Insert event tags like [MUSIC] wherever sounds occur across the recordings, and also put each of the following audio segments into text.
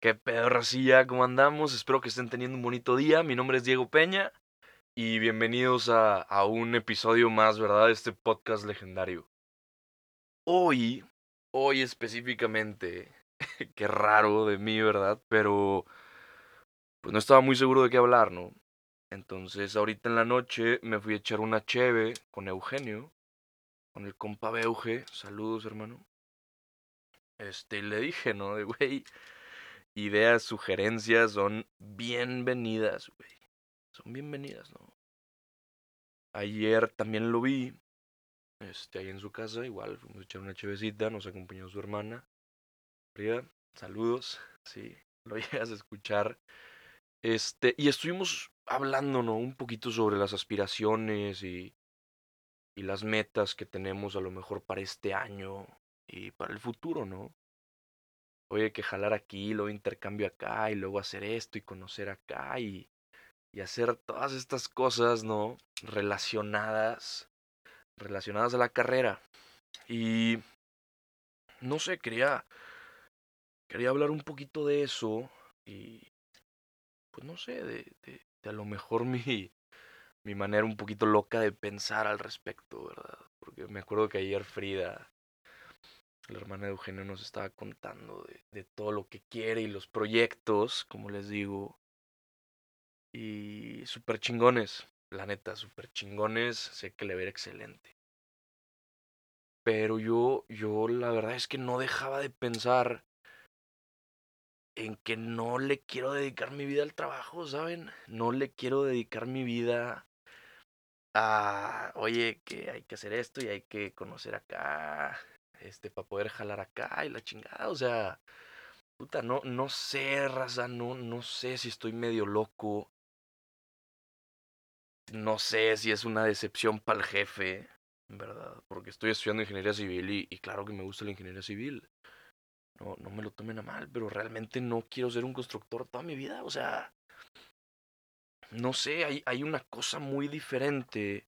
¿Qué pedo, racilla? ¿Cómo andamos? Espero que estén teniendo un bonito día. Mi nombre es Diego Peña y bienvenidos a, a un episodio más, ¿verdad? De este podcast legendario. Hoy, hoy específicamente, [LAUGHS] qué raro de mí, ¿verdad? Pero pues no estaba muy seguro de qué hablar, ¿no? Entonces ahorita en la noche me fui a echar una cheve con Eugenio, con el compa Beuge. Saludos, hermano. Este, y le dije, ¿no? De güey, ideas, sugerencias son bienvenidas, güey. Son bienvenidas, ¿no? Ayer también lo vi, este, ahí en su casa, igual, fuimos a echar una chevecita, nos acompañó su hermana. Frida, saludos, [LAUGHS] sí, lo [LAUGHS] llegas a escuchar. Este, y estuvimos hablando, ¿no? Un poquito sobre las aspiraciones y, y las metas que tenemos a lo mejor para este año y para el futuro, ¿no? Oye, que jalar aquí, luego intercambio acá y luego hacer esto y conocer acá y, y hacer todas estas cosas, ¿no? Relacionadas, relacionadas a la carrera. Y no sé, quería, quería hablar un poquito de eso y, pues no sé, de, de, de a lo mejor mi, mi manera un poquito loca de pensar al respecto, ¿verdad? Porque me acuerdo que ayer Frida la hermana de Eugenio nos estaba contando de, todo lo que quiere y los proyectos, como les digo. Y súper chingones, la neta, súper chingones. Sé que le va a ir excelente. Pero yo, yo la verdad es que no dejaba de pensar en que no le quiero dedicar mi vida al trabajo, ¿saben? No le quiero dedicar mi vida a, oye, que hay que hacer esto y hay que conocer acá, este, para poder jalar acá y la chingada, o sea, puta, no, no sé, raza, no, no sé si estoy medio loco. No sé si es una decepción para el jefe, ¿verdad? Porque estoy estudiando ingeniería civil y, claro que me gusta la ingeniería civil. No, no me lo tomen a mal, pero realmente no quiero ser un constructor toda mi vida, o sea, no sé, hay, hay una cosa muy diferente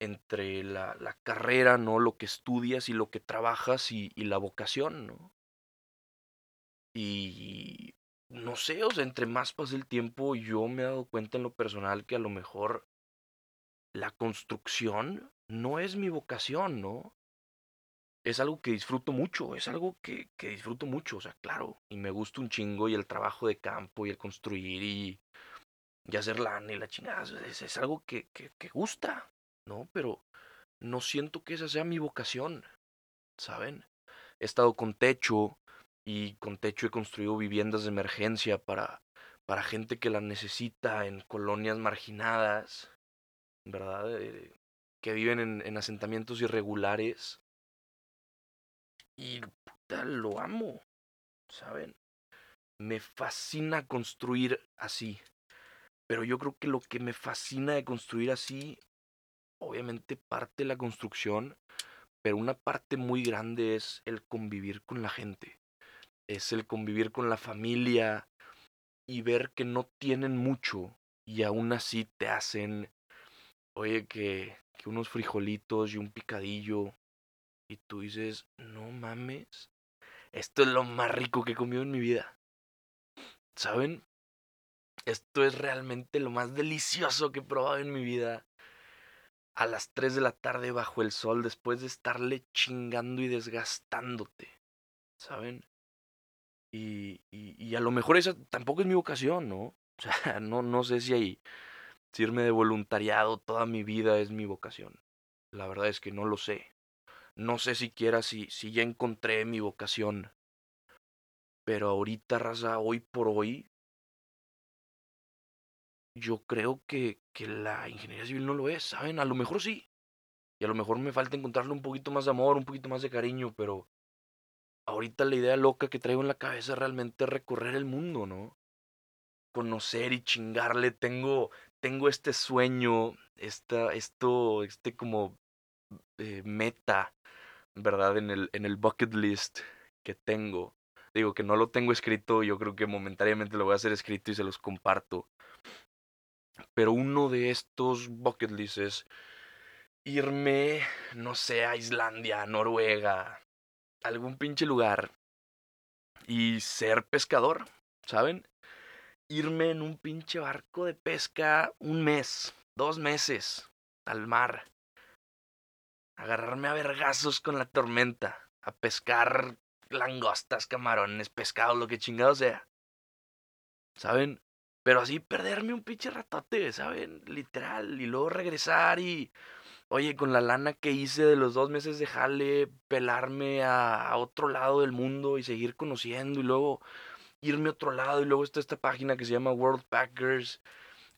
entre la, la, carrera, ¿no? Lo que estudias y lo que trabajas y, y, la vocación, ¿no? Y no sé, o sea, entre más pasa el tiempo, yo me he dado cuenta en lo personal que a lo mejor la construcción no es mi vocación, ¿no? Es algo que disfruto mucho, es algo que, que disfruto mucho, o sea, claro, y me gusta un chingo y el trabajo de campo y el construir y, y hacer lana y la chingada, es, es algo que, que, que gusta, ¿no? Pero no siento que esa sea mi vocación, ¿saben? He estado con techo y con techo he construido viviendas de emergencia para, para gente que las necesita en colonias marginadas, ¿verdad? Eh, que viven en, en, asentamientos irregulares. Y puta, lo amo, ¿saben? Me fascina construir así. Pero yo creo que lo que me fascina de construir así obviamente parte de la construcción, pero una parte muy grande es el convivir con la gente. Es el convivir con la familia y ver que no tienen mucho y aún así te hacen, oye, que, unos frijolitos y un picadillo. Y tú dices, no mames, esto es lo más rico que he comido en mi vida. ¿Saben? Esto es realmente lo más delicioso que he probado en mi vida a las 3 de la tarde bajo el sol después de estarle chingando y desgastándote, ¿saben? Y, y, a lo mejor esa tampoco es mi vocación, ¿no? O [LAUGHS] sea, no, no sé si, hay, si irme de voluntariado toda mi vida es mi vocación. La verdad es que no lo sé. No sé siquiera si, si ya encontré mi vocación. Pero ahorita, raza, hoy por hoy, yo creo que, que, la ingeniería civil no lo es, ¿saben? A lo mejor sí. Y a lo mejor me falta encontrarle un poquito más de amor, un poquito más de cariño, pero ahorita la idea loca que traigo en la cabeza es realmente recorrer el mundo, ¿no? Conocer y chingarle. Tengo, tengo este sueño, esta, esto, este como eh, meta, ¿verdad? En el, en el bucket list que tengo. Digo que no lo tengo escrito, yo creo que momentáneamente lo voy a hacer escrito y se los comparto. Pero uno de estos bucket lists es irme, no sé, a Islandia, Noruega, algún pinche lugar. y ser pescador, ¿saben? Irme en un pinche barco de pesca un mes, dos meses, al mar. Agarrarme a vergazos con la tormenta, a pescar langostas, camarones, pescados, lo que chingado sea. ¿Saben? Pero así perderme un pinche ratote, ¿saben? Literal. Y luego regresar y Oye, con la lana que hice de los dos meses de jale, pelarme a, otro lado del mundo y seguir conociendo y luego irme a otro lado y luego está esta página que se llama World Packers,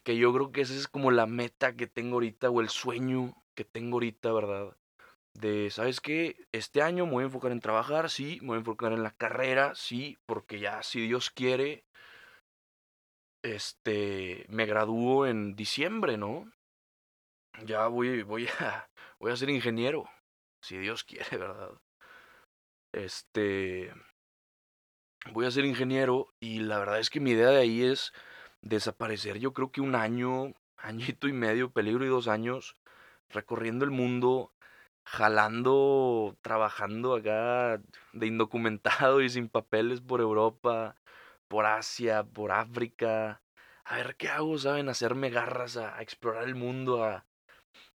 que yo creo que esa es como la meta que tengo ahorita o el sueño que tengo ahorita, ¿verdad? De, ¿sabes qué? Este año me voy a enfocar en trabajar, sí, me voy a enfocar en la carrera, sí, porque ya, si Dios quiere, este, me gradúo en diciembre, ¿no? ya voy, voy a, [LAUGHS] voy a ser ingeniero, si Dios quiere, ¿verdad? Este, voy a ser ingeniero y la verdad es que mi idea de ahí es desaparecer, yo creo que un año, [LAUGHS] añito y medio, peligro y dos años, recorriendo el mundo, jalando, trabajando acá de indocumentado y sin papeles por Europa, por Asia, por África. A ver qué hago, ¿saben? Hacerme garras a explorar el mundo, a,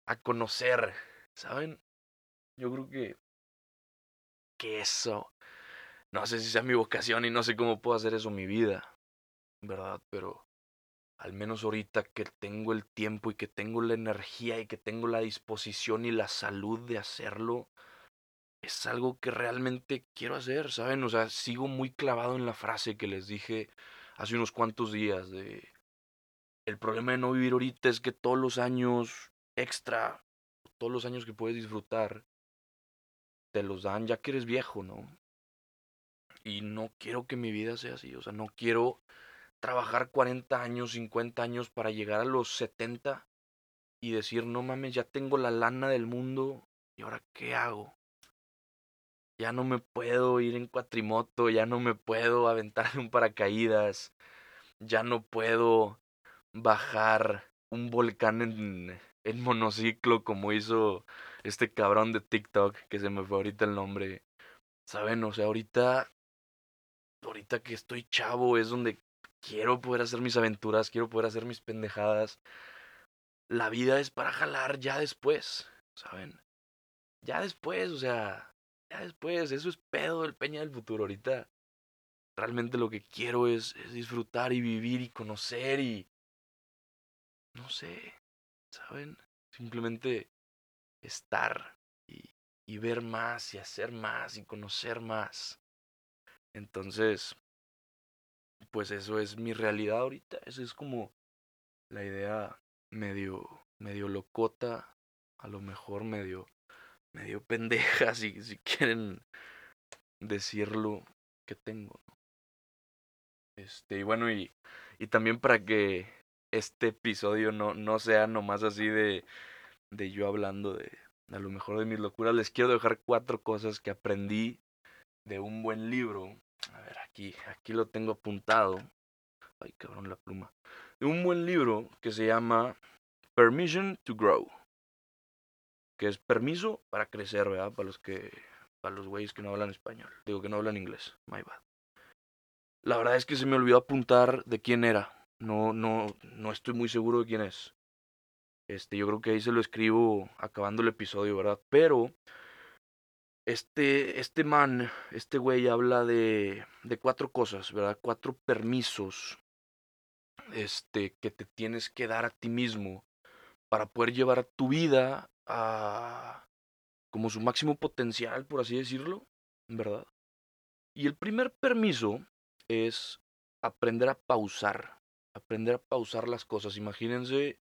a conocer, ¿saben? Yo creo que, que eso, no sé si sea mi vocación y no sé cómo puedo hacer eso en mi vida, ¿verdad? Pero al menos ahorita que tengo el tiempo y que tengo la energía y que tengo la disposición y la salud de hacerlo, es algo que realmente quiero hacer, ¿saben? O sea, sigo muy clavado en la frase que les dije hace unos cuantos días de... El problema de no vivir ahorita es que todos los años extra, todos los años que puedes disfrutar, te los dan ya que eres viejo, ¿no? Y no quiero que mi vida sea así, o sea, no quiero trabajar 40 años, 50 años para llegar a los 70 y decir, no mames, ya tengo la lana del mundo y ahora qué hago. Ya no me puedo ir en cuatrimoto, ya no me puedo aventar un paracaídas, ya no puedo bajar un volcán en, en monociclo como hizo este cabrón de TikTok, que se me fue ahorita el nombre. ¿Saben? O sea, ahorita, ahorita que estoy chavo es donde quiero poder hacer mis aventuras, quiero poder hacer mis pendejadas. La vida es para jalar ya después, ¿saben? Ya después, o sea, ya después, eso es pedo del peña del futuro. Ahorita realmente lo que quiero es, disfrutar y vivir y conocer y... No sé, ¿saben? Simplemente estar y, y ver más y hacer más y conocer más. Entonces, pues eso es mi realidad ahorita. Esa es como la idea medio, medio locota, a lo mejor medio, medio pendeja, [LAUGHS] si, si quieren decirlo que tengo. Este, y bueno, y, y también para que este episodio no, no sea nomás así de, de yo hablando de a lo mejor de mis locuras. Les quiero dejar cuatro cosas que aprendí de un buen libro. A ver, aquí, aquí lo tengo apuntado. Ay, cabrón, la pluma. De un buen libro que se llama Permission to Grow. Que es permiso para crecer, ¿verdad? Para los que. Para los güeyes que no hablan español. Digo que no hablan inglés. My bad. La verdad es que se me olvidó apuntar de quién era. No, no, no estoy muy seguro de quién es. Este, yo creo que ahí se lo escribo acabando el episodio, ¿verdad? Pero este, este man, este güey habla de, de cuatro cosas, ¿verdad? Cuatro permisos este, que te tienes que dar a ti mismo para poder llevar tu vida a como su máximo potencial, por así decirlo, ¿verdad? Y el primer permiso es aprender a pausar aprender a pausar las cosas. Imagínense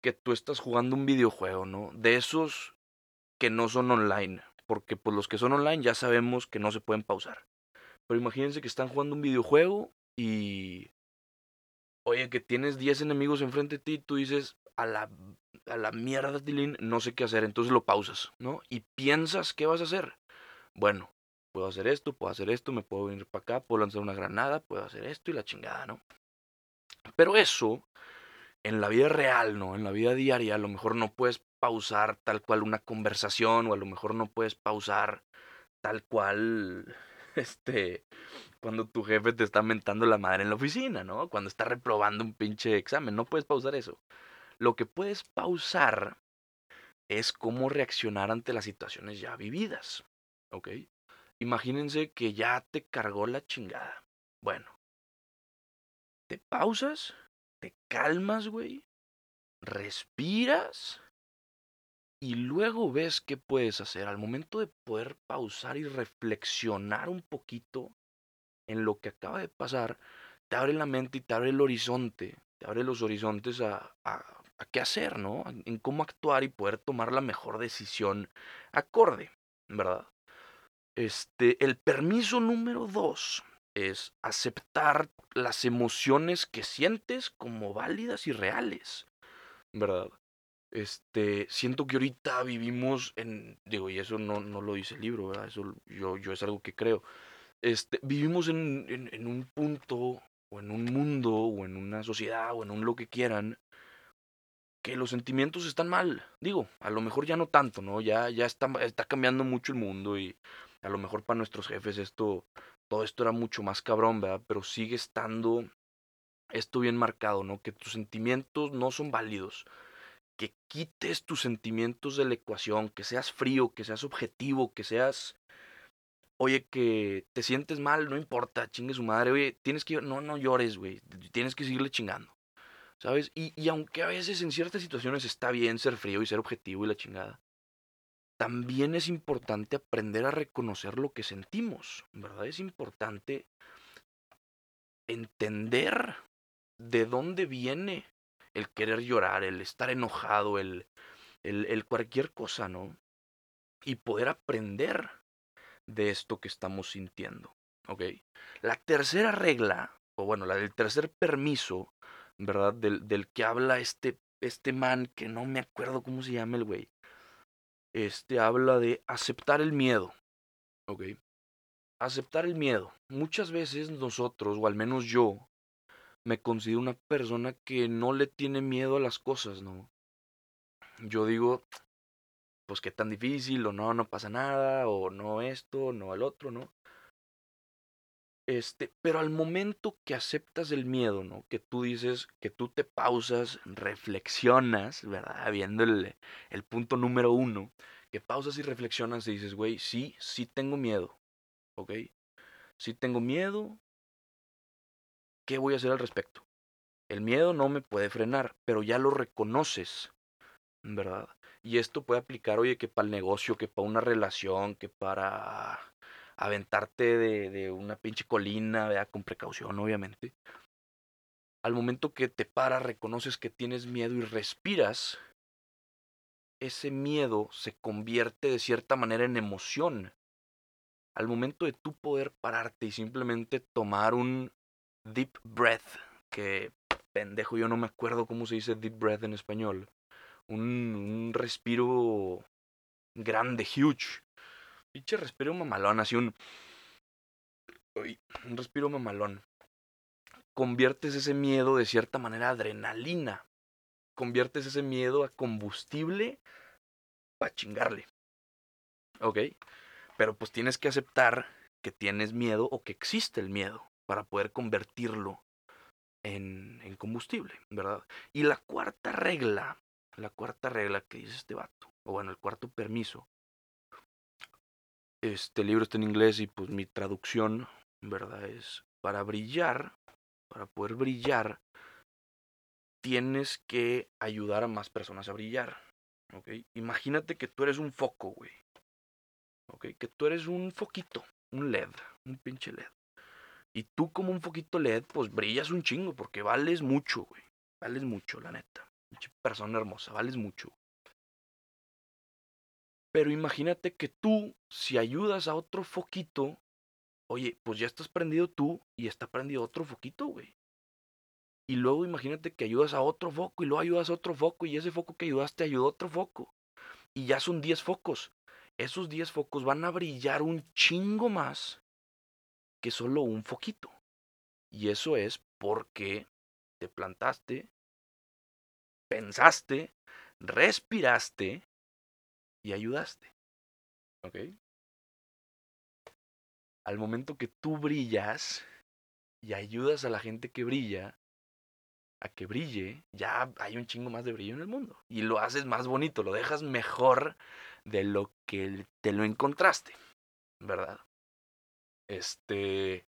que tú estás jugando un videojuego, ¿no? De esos que no son online, porque pues los que son online ya sabemos que no se pueden pausar. Pero imagínense que están jugando un videojuego y oye, que tienes 10 enemigos enfrente de ti, y tú dices, a la, a la mierda, Tilín, no sé qué hacer, entonces lo pausas, ¿no? Y piensas qué vas a hacer. Bueno, puedo hacer esto, puedo hacer esto, me puedo venir para acá, puedo lanzar una granada, puedo hacer esto y la chingada, ¿no? Pero eso, en la vida real, ¿no? En la vida diaria, a lo mejor no puedes pausar tal cual una conversación o a lo mejor no puedes pausar tal cual este, cuando tu jefe te está mentando la madre en la oficina, ¿no? Cuando está reprobando un pinche examen, no puedes pausar eso. Lo que puedes pausar es cómo reaccionar ante las situaciones ya vividas, ¿ok? Imagínense que ya te cargó la chingada. Bueno, te pausas, te calmas, güey, respiras y luego ves qué puedes hacer. Al momento de poder pausar y reflexionar un poquito en lo que acaba de pasar, te abre la mente y te abre el horizonte, te abre los horizontes a, a, qué hacer, ¿no? En cómo actuar y poder tomar la mejor decisión acorde, ¿verdad? Este, el permiso número dos es aceptar las emociones que sientes como válidas y reales, ¿verdad? Este, siento que ahorita vivimos en, digo, y eso no, no lo dice el libro, ¿verdad? Eso yo, yo es algo que creo. Este, vivimos en, en, en un punto, o en un mundo, o en una sociedad, o en un lo que quieran, que los sentimientos están mal. Digo, a lo mejor ya no tanto, ¿no? Ya, ya está, está cambiando mucho el mundo y a lo mejor para nuestros jefes esto, todo esto era mucho más cabrón, ¿verdad? Pero sigue estando esto bien marcado, ¿no? Que tus sentimientos no son válidos que quites tus sentimientos de la ecuación, que seas frío, que seas objetivo, que seas, oye, que te sientes mal, no importa, chingue su madre, oye, tienes que, no, no llores, güey, tienes que seguirle chingando, ¿sabes? Y, y aunque a veces en ciertas situaciones está bien ser frío y ser objetivo y la chingada, también es importante aprender a reconocer lo que sentimos, ¿verdad? Es importante entender de dónde viene el querer llorar, el estar enojado, el, el, cualquier cosa, ¿no? Y poder aprender de esto que estamos sintiendo, ¿ok? La tercera regla, o bueno, la del tercer permiso, ¿verdad? Del, del que habla este, este man, que no me acuerdo cómo se llama el güey. Este habla de aceptar el miedo, ¿ok? Aceptar el miedo. Muchas veces nosotros, o al menos yo, me considero una persona que no le tiene miedo a las cosas, ¿no? Yo digo, pues qué tan difícil, o no, no pasa nada, o no esto, no el otro, ¿no? Este, pero al momento que aceptas el miedo, ¿no? Que tú dices, que tú te pausas, reflexionas, ¿verdad? Viendo el, el punto número uno, que pausas y reflexionas y dices, güey, sí, sí tengo miedo, ¿ok? Sí tengo miedo, ¿qué voy a hacer al respecto? El miedo no me puede frenar, pero ya lo reconoces, ¿verdad? Y esto puede aplicar, oye, que para el negocio, que para una relación, que para aventarte de, de una pinche colina, ¿verdad? Con precaución, obviamente. Al momento que te paras, reconoces que tienes miedo y respiras, ese miedo se convierte de cierta manera en emoción. Al momento de tú poder pararte y simplemente tomar un deep breath, que pendejo, yo no me acuerdo cómo se dice deep breath en español. Un, un respiro grande, huge. Pinche respiro mamalón, así un. un respiro mamalón. Conviertes ese miedo de cierta manera a adrenalina. Conviertes ese miedo a combustible para chingarle. ¿Ok? Pero pues tienes que aceptar que tienes miedo o que existe el miedo para poder convertirlo en, en, combustible, ¿verdad? Y la cuarta regla, la cuarta regla que dice este vato, o bueno, el cuarto permiso, este libro está en inglés y pues mi traducción, ¿verdad? Es para brillar, para poder brillar, tienes que ayudar a más personas a brillar, ¿ok? Imagínate que tú eres un foco, güey, ¿ok? Que tú eres un foquito, un LED, un pinche LED. Y tú como un foquito LED, pues brillas un chingo, porque vales mucho, güey. Vales mucho, la neta. Persona hermosa, vales mucho. Pero imagínate que tú, si ayudas a otro foquito, oye, pues ya estás prendido tú y está prendido otro foquito, güey. Y luego imagínate que ayudas a otro foco y luego ayudas a otro foco y ese foco que ayudaste ayudó a otro foco. Y ya son 10 focos. Esos 10 focos van a brillar un chingo más que solo un foquito. Y eso es porque te plantaste, pensaste, respiraste y ayudaste. ¿Ok? al momento que tú brillas y ayudas a la gente que brilla a que brille, ya hay un chingo más de brillo en el mundo. Y lo haces más bonito, lo dejas mejor de lo que te lo encontraste, ¿verdad? Este...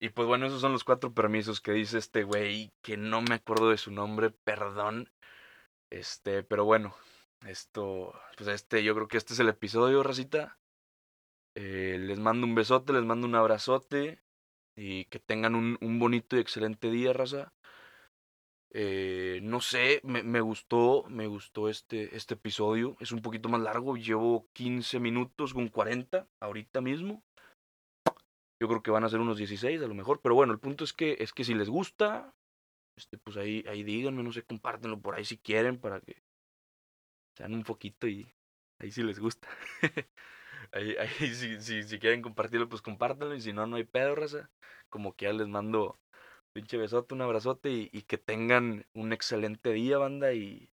Y pues bueno, esos son los cuatro permisos que dice este güey, que no me acuerdo de su nombre, perdón. Este, pero bueno, esto, pues este, yo creo que este es el episodio, racita. Eh, les mando un besote, les mando un abrazote y que tengan un, un bonito y excelente día, raza. Eh, no sé, me, me, gustó, me gustó este, este episodio. Es un poquito más largo, llevo 15 minutos con 40 ahorita mismo. Yo creo que van a ser unos 16 a lo mejor, pero bueno, el punto es que es que si les gusta, este pues ahí ahí díganme, no sé, compártenlo por ahí si quieren para que sean un poquito y ahí si les gusta. [LAUGHS] ahí, ahí [LAUGHS] si, si, si, quieren compartirlo, pues compártanlo y si no, no hay pedo, raza. Como que ya les mando pinche besote, un abrazote y, y, que tengan un excelente día, banda. Y,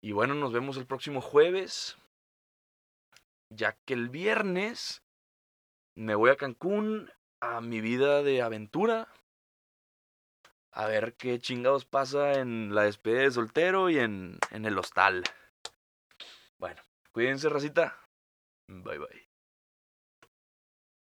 y bueno, nos vemos el próximo jueves. Ya que el viernes me voy a Cancún a mi vida de aventura. A ver qué chingados pasa en la despedida de soltero y en, en el hostal. Bueno, cuídense, racita. Bye bye.